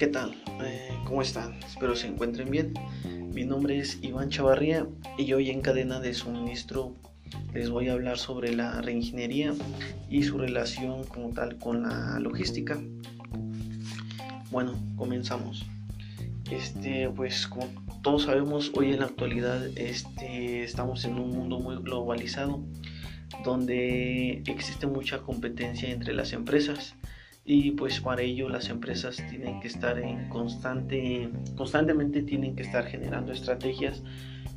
¿Qué tal? Eh, ¿Cómo están? Espero se encuentren bien. Mi nombre es Iván Chavarría y hoy en cadena de suministro les voy a hablar sobre la reingeniería y su relación como tal con la logística. Bueno, comenzamos. Este, pues como todos sabemos, hoy en la actualidad este, estamos en un mundo muy globalizado donde existe mucha competencia entre las empresas y pues para ello las empresas tienen que estar en constante, constantemente tienen que estar generando estrategias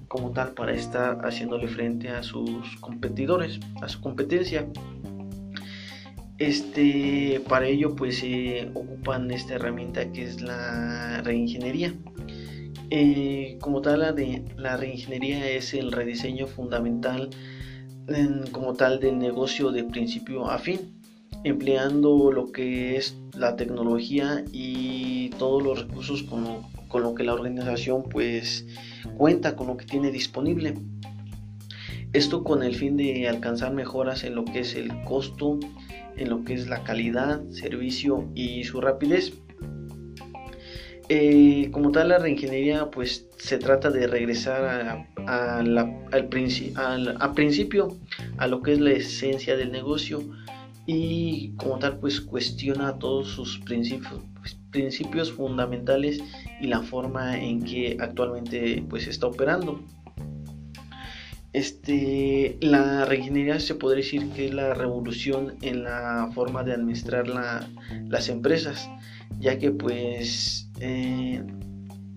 como tal para estar haciéndole frente a sus competidores, a su competencia. Este, para ello pues se ocupan esta herramienta que es la reingeniería. Eh, como tal la, de, la reingeniería es el rediseño fundamental como tal del negocio de principio a fin empleando lo que es la tecnología y todos los recursos con lo, que la organización pues cuenta, con lo que tiene disponible. Esto con el fin de alcanzar mejoras en lo que es el costo, en lo que es la calidad, servicio y su rapidez. Eh, como tal la reingeniería pues se trata de regresar al, al, principio a lo que es la esencia del negocio y como tal pues cuestiona todos sus principios, pues, principios fundamentales y la forma en que actualmente pues está operando. Este, la reingeniería se podría decir que es la revolución en la forma de administrar las empresas, ya que pues eh,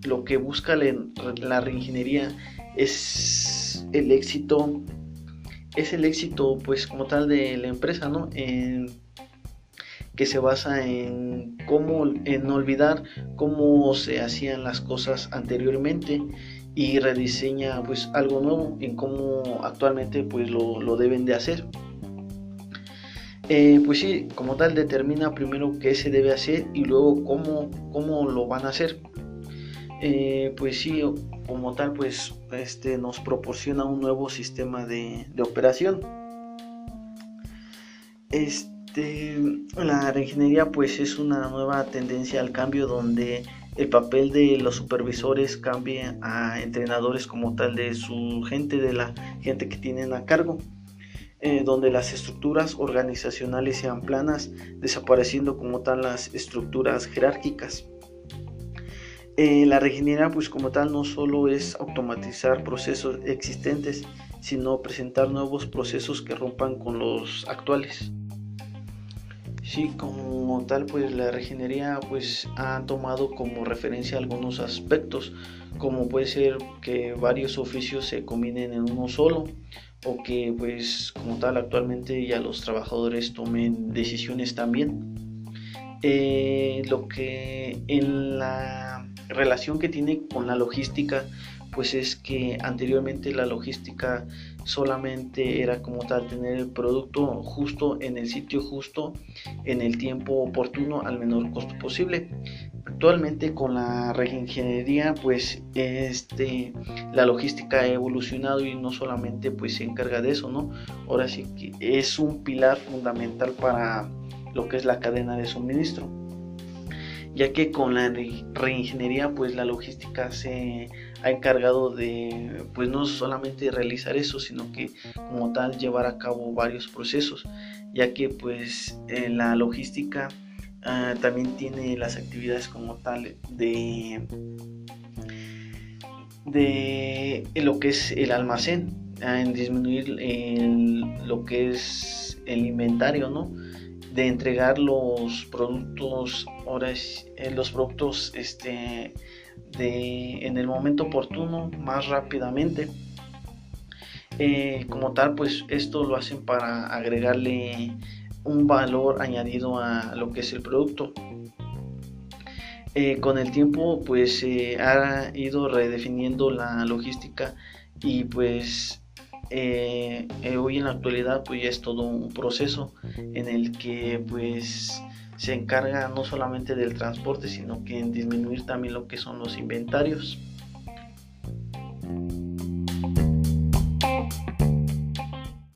lo que busca la, la reingeniería es el éxito es el éxito pues como tal de la empresa, ¿no? que se basa en cómo en olvidar cómo se hacían las cosas anteriormente y rediseña pues algo nuevo en cómo actualmente pues lo, deben de hacer eh, pues sí como tal determina primero qué se debe hacer y luego cómo, cómo lo van a hacer eh, pues sí, como tal, pues este nos proporciona un nuevo sistema de, operación. Este, la reingeniería pues es una nueva tendencia al cambio donde el papel de los supervisores cambia a entrenadores como tal de su gente, de la gente que tienen a cargo. Eh, donde las estructuras organizacionales sean planas, desapareciendo como tal las estructuras jerárquicas. Eh, la reingeniería pues como tal no solo es automatizar procesos existentes, sino presentar nuevos procesos que rompan con los actuales. Sí, como tal, pues la reingeniería pues ha tomado como referencia algunos aspectos, como puede ser que varios oficios se combinen en uno solo, o que pues como tal actualmente ya los trabajadores tomen decisiones también. Eh, lo que en la relación que tiene con la logística, pues es que anteriormente la logística solamente era como tal tener el producto justo en el sitio justo, en el tiempo oportuno, al menor costo posible. Actualmente con la reingeniería, pues este, la logística ha evolucionado y no solamente pues se encarga de eso, ¿no? Ahora sí que es un pilar fundamental para lo que es la cadena de suministro ya que con la reingeniería pues la logística se ha encargado de pues no solamente realizar eso sino que como tal llevar a cabo varios procesos ya que pues en la logística ah, también tiene las actividades como tal de de lo que es el almacén ah, en disminuir lo que es el inventario no de entregar los productos ahora eh, los productos este de en el momento oportuno más rápidamente. Eh, como tal pues esto lo hacen para agregarle un valor añadido a lo que es el producto. Eh, con el tiempo pues se ha ido redefiniendo la logística y pues eh, eh, hoy en la actualidad pues ya es todo un proceso en el que pues se encarga no solamente del transporte sino que en disminuir también lo que son los inventarios